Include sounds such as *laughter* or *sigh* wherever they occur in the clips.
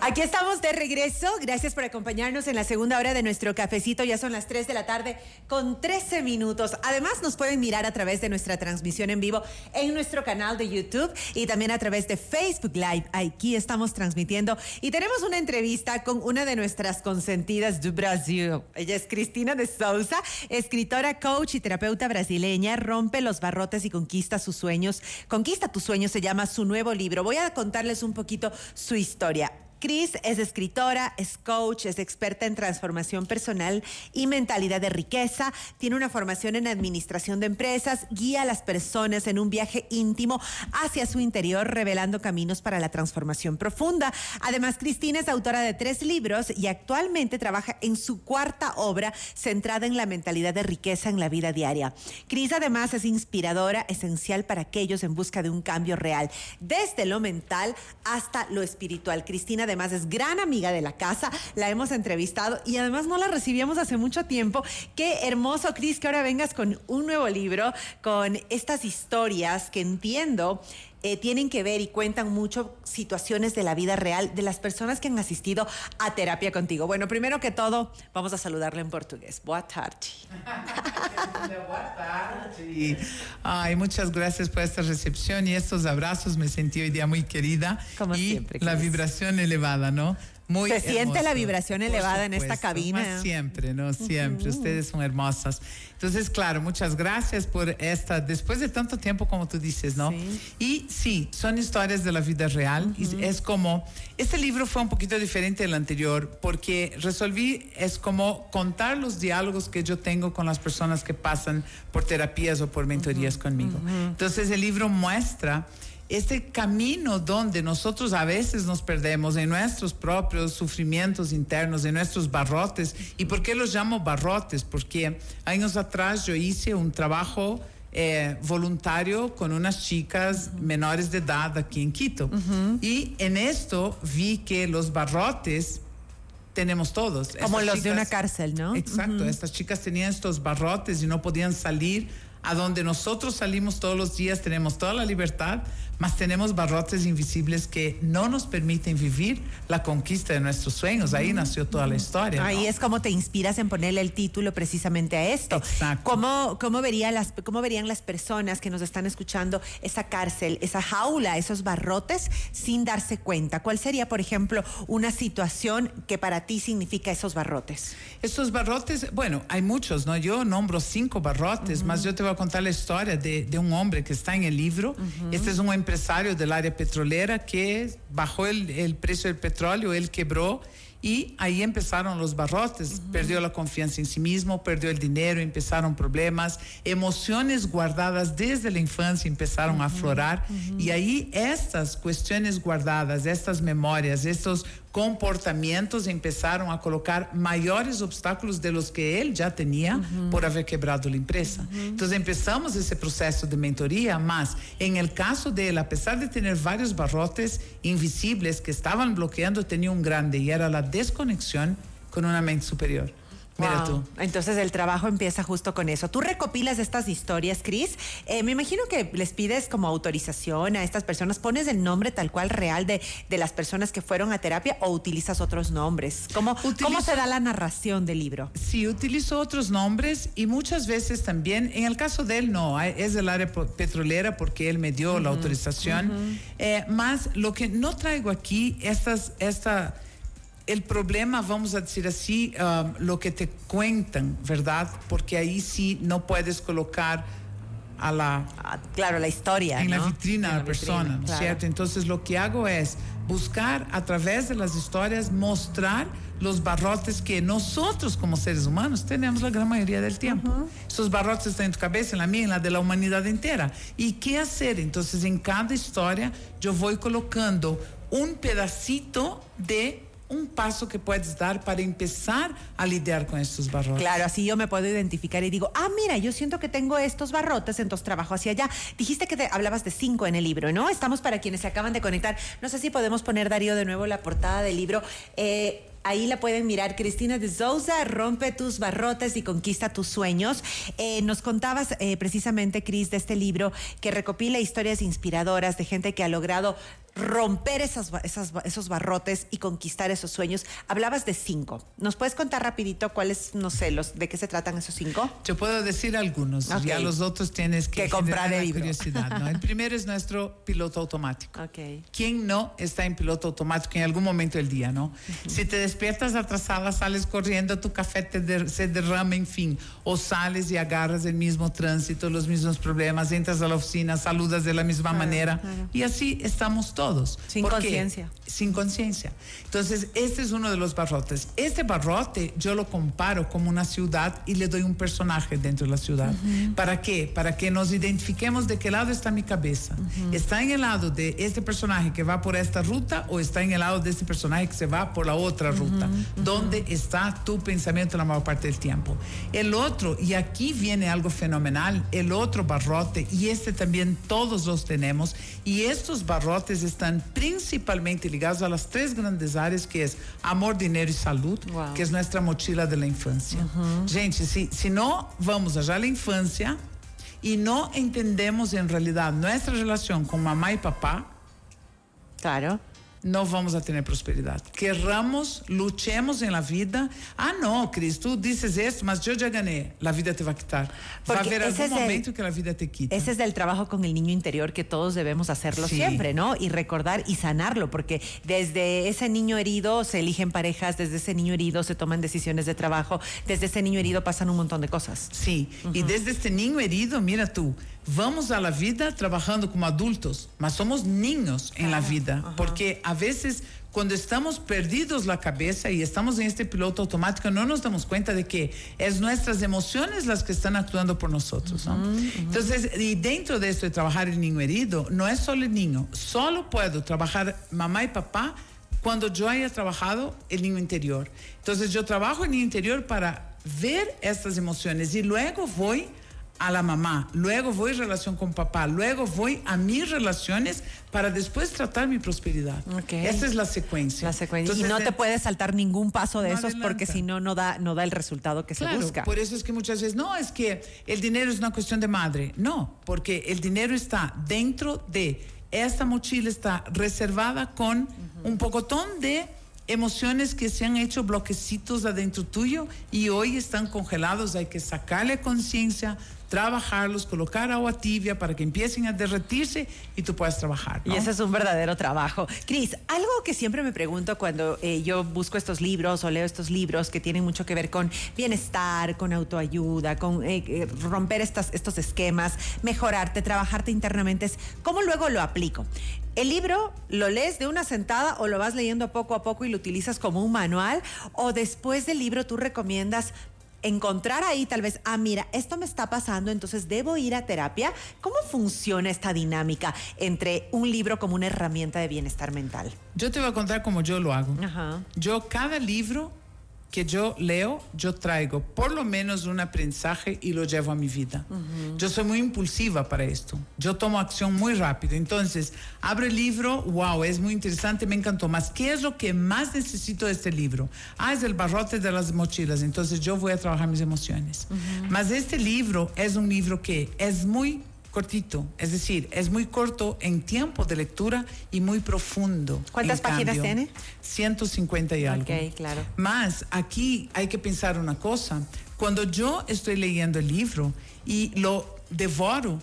Aquí estamos de regreso. Gracias por acompañarnos en la segunda hora de nuestro cafecito. Ya son las 3 de la tarde con 13 minutos. Además, nos pueden mirar a través de nuestra transmisión en vivo en nuestro canal de YouTube y también a través de Facebook Live. Aquí estamos transmitiendo y tenemos una entrevista con una de nuestras consentidas de Brasil. Ella es Cristina de Souza, escritora, coach y terapeuta brasileña. Rompe los barrotes y conquista sus sueños. Conquista tus sueños se llama su nuevo libro. Voy a contarles un poquito su historia. Cris es escritora, es coach, es experta en transformación personal y mentalidad de riqueza, tiene una formación en administración de empresas, guía a las personas en un viaje íntimo hacia su interior, revelando caminos para la transformación profunda. Además, Cristina es autora de tres libros y actualmente trabaja en su cuarta obra centrada en la mentalidad de riqueza en la vida diaria. Cris además es inspiradora, esencial para aquellos en busca de un cambio real, desde lo mental hasta lo espiritual. Cristina además es gran amiga de la casa, la hemos entrevistado y además no la recibíamos hace mucho tiempo. Qué hermoso, Cris, que ahora vengas con un nuevo libro, con estas historias que entiendo eh, tienen que ver y cuentan mucho situaciones de la vida real de las personas que han asistido a terapia contigo. Bueno, primero que todo, vamos a saludarle en portugués. Boa tarde. Boa *laughs* tarde. Ay, muchas gracias por esta recepción y estos abrazos. Me sentí hoy día muy querida. Como y siempre, la Cris. vibración elevada, ¿no? Muy Se siente la vibración elevada en esta supuesto, cabina. más siempre, ¿no? Siempre. Ustedes son hermosas. Entonces, claro, muchas gracias por esta, después de tanto tiempo como tú dices, ¿no? Sí. Y sí, son historias de la vida real. Y es como, este libro fue un poquito diferente del anterior porque resolví, es como contar los diálogos que yo tengo con las personas que pasan por terapías o por mentorías conmigo. Entonces, el libro muestra este camino donde nosotros a veces nos perdemos en nuestros propios sufrimientos internos, en nuestros barrotes. ¿Y por qué los llamo barrotes? Porque años atrás yo hice un trabajo eh, voluntario con unas chicas menores de edad aquí en Quito. Y en esto vi que los barrotes tenemos todos. Como Estas los de una chicas- cárcel, ¿no? Exacto, estas chicas tenían estos barrotes y no podían salir a donde nosotros salimos todos los días, tenemos toda la libertad, mas tenemos barrotes invisibles que no nos permiten vivir la conquista de nuestros sueños. Ahí nació toda la historia. Ahí ¿no? es como te inspiras en ponerle el título precisamente a esto. Exacto. ¿Cómo, cómo, vería las, ¿Cómo verían las personas que nos están escuchando esa cárcel, esa jaula, esos barrotes sin darse cuenta? ¿Cuál sería, por ejemplo, una situación que para ti significa esos barrotes? Estos barrotes, bueno, hay muchos, ¿no? Yo nombro cinco barrotes, más yo te voy a contar la historia de, de un hombre que está en el libro. Este es un empresario del área petrolera que bajó el, el precio del petróleo, él quebró y ahí empezaron los barrotes. Perdió la confianza en sí mismo, perdió el dinero, empezaron problemas, emociones guardadas desde la infancia empezaron a aflorar. Y ahí estas cuestiones guardadas, estas memorias, estos comportamientos empezaron a colocar mayores obstáculos de los que él ya tenía por haber quebrado la empresa. Entonces empezamos ese proceso de mentoría, más en el caso de él, a pesar de tener varios barrotes invisibles que estaban bloqueando, tenía un grande y era la desconexión con una mente superior. Mira Wow. tú. Entonces el trabajo empieza justo con eso. Tú recopilas estas historias, Cris. Eh, me imagino que les pides como autorización a estas personas. ¿Pones el nombre tal cual real de, de las personas que fueron a terapia o utilizas otros nombres? ¿Cómo, ¿Cómo se da la narración del libro? Sí, utilizo otros nombres y muchas veces también, en el caso de él no, es del área petrolera porque él me dio la autorización. Eh, más lo que no traigo aquí, estas, esta, el problema, vamos a decir así, um, lo que te cuentan, ¿verdad? Porque ahí sí no puedes colocar a la, Ah, claro, la historia. en la ¿no? vitrina En a la vitrina, persona, ¿no es claro. cierto? Entonces lo que hago es buscar a través de las historias mostrar los barrotes que nosotros como seres humanos tenemos la gran mayoría del tiempo. Esos barrotes están en tu cabeza, en la mía, en la de la humanidad entera. ¿Y qué hacer? Entonces en cada historia yo voy colocando un pedacito de un paso que puedes dar para empezar a lidiar con estos barrotes. Claro, así yo me puedo identificar y digo, ah, mira, yo siento que tengo estos barrotes, entonces trabajo hacia allá. Dijiste que te- hablabas de cinco en el libro, ¿no? Estamos para quienes se acaban de conectar. No sé si podemos poner, Darío, de nuevo la portada del libro. Eh, Ahí la pueden mirar. Cristina de Souza, rompe tus barrotes y conquista tus sueños. Eh, nos contabas eh, precisamente, Cris, de este libro que recopila historias inspiradoras de gente que ha logrado romper esas, esos barrotes y conquistar esos sueños. Hablabas de cinco. ¿Nos puedes contar rapidito cuáles, no sé, los, de qué se tratan esos cinco? Yo puedo decir algunos. Ya los otros tienes que, comprar el libro. curiosidad. El primero es nuestro piloto automático. Okay. ¿Quién no está en piloto automático en algún momento del día, no? Si te despiertas atrasada, sales corriendo, tu café te se derrama, en fin, o sales y agarras el mismo tránsito, los mismos problemas, entras a la oficina, saludas de la misma manera y así estamos todos. Sin conciencia. Sin conciencia. Entonces, este es uno de los barrotes. Este barrote yo lo comparo como una ciudad y le doy un personaje dentro de la ciudad. ¿Para qué? Para que nos identifiquemos de qué lado está mi cabeza. ¿Está en el lado de este personaje que va por esta ruta o está en el lado de este personaje que se va por la otra ruta? ¿Dónde está tu pensamiento la mayor parte del tiempo? El otro, y aquí viene algo fenomenal, el otro barrote, y este también todos los tenemos, y estos barrotes están principalmente ligados a las tres grandes áreas que es amor, dinero y salud, que es nuestra mochila de la infancia. Gente, si, si no vamos allá a la infancia y no entendemos en realidad nuestra relación con mamá y papá, claro no vamos a tener prosperidad. Querramos, luchemos en la vida. Ah, no, Cris, tú dices esto, mas yo ya gané. La vida te va a quitar. va a haber algún momento que la vida te quita. Ese es el trabajo con el niño interior que todos debemos hacerlo siempre, ¿no? Y recordar y sanarlo, porque desde ese niño herido se eligen parejas, desde ese niño herido se toman decisiones de trabajo, desde ese niño herido pasan un montón de cosas. Sí, y desde este niño herido, mira tú, vamos a la vida trabajando como adultos, mas somos niños en la vida, porque a veces cuando estamos perdidos la cabeza y estamos en este piloto automático, no nos damos cuenta de que es nuestras emociones las que están actuando por nosotros. Entonces, y dentro de esto de trabajar el niño herido, no es solo el niño, solo puedo trabajar mamá y papá cuando yo haya trabajado el niño interior. Entonces, yo trabajo el niño interior para ver estas emociones y luego voy a la mamá, luego voy relación con papá, luego voy a mis relaciones para después tratar mi prosperidad. Esa es la secuencia. La secuencia. y no te puedes saltar ningún paso de esos porque si no, no da, no da el resultado que se busca. Por eso es que muchas veces, no, es que el dinero es una cuestión de madre. No, porque el dinero está dentro de, esta mochila está reservada con un pocotón de emociones que se han hecho bloquecitos adentro tuyo y hoy están congelados. Hay que sacarle conciencia, trabajarlos, colocar agua tibia para que empiecen a derretirse y tú puedas trabajar. Y ese es un verdadero trabajo. Cris, algo que siempre me pregunto cuando eh, yo busco estos libros o leo estos libros que tienen mucho que ver con bienestar, con autoayuda, con eh, eh, romper estos esquemas, mejorarte, trabajarte internamente, es cómo luego lo aplico. ¿El libro lo lees de una sentada o lo vas leyendo poco a poco y lo utilizas como un manual? ¿O después del libro tú recomiendas encontrar ahí tal vez, ah, mira, esto me está pasando, entonces debo ir a terapia. ¿Cómo funciona esta dinámica entre un libro como una herramienta de bienestar mental? Yo te voy a contar cómo yo lo hago. Yo cada libro que yo leo, yo traigo por lo menos un aprendizaje y lo llevo a mi vida. Yo soy muy impulsiva para esto. Yo tomo acción muy rápido. Entonces, abre el libro, wow, es muy interesante, me encantó. Más, ¿qué es lo que más necesito de este libro? Ah, es el barrote de las mochilas. Entonces, yo voy a trabajar mis emociones. Mas este libro es un libro que es muy cortito, es decir, es muy corto en tiempo de lectura y muy profundo. ¿Cuántas páginas tiene? 150 y algo. Ok, claro. Más, aquí hay que pensar una cosa. Cuando yo estoy leyendo el libro y lo devoro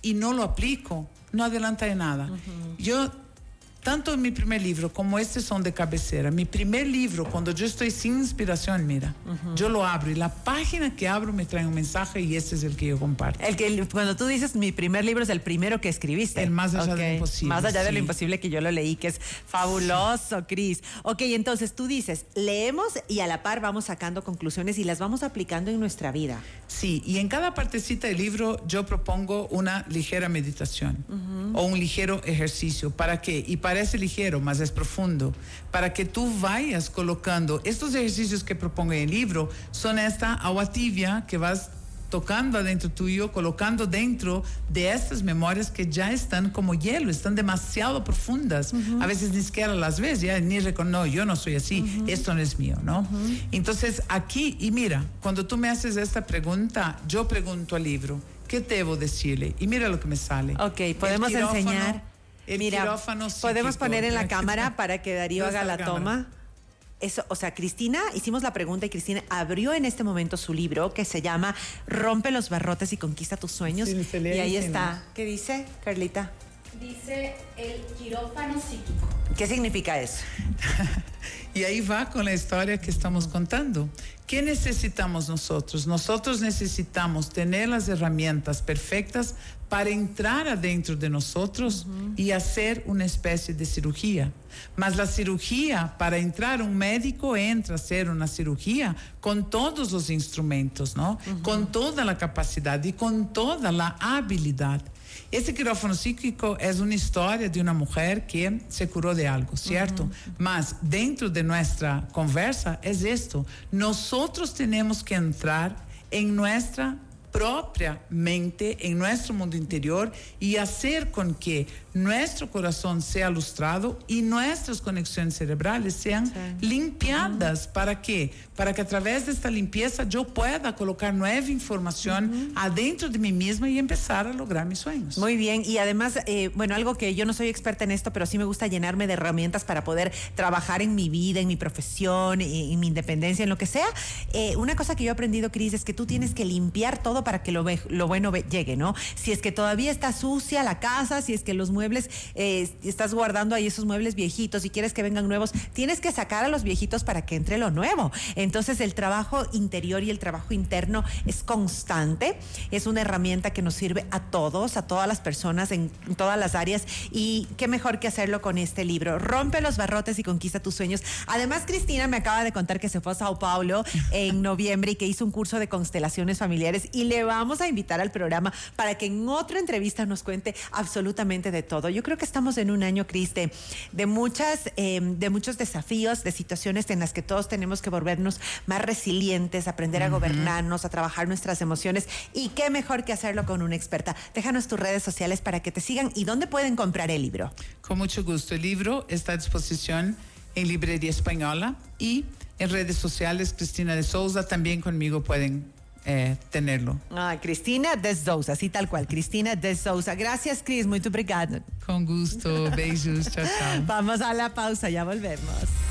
y no lo aplico, no adelanta de nada. Yo tanto mi primer libro como este son de cabecera. Mi primer libro, cuando yo estoy sin inspiración, mira, yo lo abro y la página que abro me trae un mensaje y este es el que yo comparto. El que cuando tú dices mi primer libro es el primero que escribiste. El más allá de lo imposible. Más allá de lo imposible que yo lo leí, que es fabuloso, Cris. Ok, entonces tú dices, leemos y a la par vamos sacando conclusiones y las vamos aplicando en nuestra vida. Sí, y en cada partecita del libro yo propongo una ligera meditación o un ligero ejercicio. ¿Para qué? Y parece ligero, mas es profundo, para que tú vayas colocando estos ejercicios que propongo en el libro, son esta agua tibia que vas tocando adentro tuyo, colocando dentro de estas memorias que ya están como hielo, están demasiado profundas. A veces ni siquiera las ves, ya ni no, yo no soy así, esto no es mío, ¿no? Entonces aquí, y mira, cuando tú me haces esta pregunta, yo pregunto al libro, ¿qué debo decirle? Y mira lo que me sale. Ok, podemos enseñar El Mira, quirófano podemos poner en la *laughs* cámara para que Darío No haga la la cámara. toma. Eso, o sea, Cristina, hicimos la pregunta y Cristina abrió en este momento su libro que se llama Rompe los barrotes y conquista tus sueños. Sí, se lee y ahí está. ¿Qué dice, Carlita? Dice el quirófano psíquico. ¿Qué significa eso? *laughs* Y ahí va con la historia que estamos contando. ¿Qué necesitamos nosotros? Nosotros necesitamos tener las herramientas perfectas para entrar adentro de nosotros y hacer una especie de cirugía. Mas la cirugía, para entrar un médico entra a hacer una cirugía con todos los instrumentos, ¿no? Con toda la capacidad y con toda la habilidad. Esse quirófano psíquico é uma história de uma mulher que se curou de algo, certo? Mas dentro de nossa conversa é isto: nós temos que entrar em nossa própria mente, em nosso mundo interior e fazer com que nosso coração seja lustrado e nossas conexões cerebrais sejam limpiadas. ¿Para quê? Para que através desta limpeza eu pueda colocar nova informação adentro de mim mesma e começar a lograr meus sonhos. Muy bien, y además, eh, bueno, algo que yo no soy experta en esto, pero sí me gusta llenarme de herramientas para poder trabajar en mi vida, en mi profesión, en, en mi independencia, en lo que sea. Eh, una cosa que yo he aprendido, Cris, es que tú tienes que limpiar todo para que lo, lo bueno llegue, ¿no? Si es que todavía está sucia la casa, si es que los muebles, eh, estás guardando ahí esos muebles viejitos y quieres que vengan nuevos, tienes que sacar a los viejitos para que entre lo nuevo. Entonces, el trabajo interior y el trabajo interno es constante, es una herramienta que nos sirve a todos, a todas las personas en, en todas las áreas y qué mejor que hacerlo con este libro. Rompe los barrotes y conquista tus sueños. Además, Cristina me acaba de contar que se fue a Sao Paulo en noviembre y que hizo un curso de constelaciones familiares y le vamos a invitar al programa para que en otra entrevista nos cuente absolutamente de todo. Yo creo que estamos en un año, Cris, de, de muchas, eh, de muchos desafíos, de situaciones en las que todos tenemos que volvernos más resilientes, aprender a gobernarnos, a trabajar nuestras emociones y qué mejor que hacerlo con una experta. Déjanos tus redes sociales para que te sigan y dónde pueden comprar el libro. Com muito gosto. O livro está à disposição em Livraria Espanhola e em redes sociais. Cristina de Souza também comigo podem eh, tenerlo. Ah, Cristina de Souza, así tal cual, Cristina de Souza. Gracias, Cris, muito obrigada. Com gosto. Beijos. Tchau, tchau. Vamos a la pausa, ya volvemos.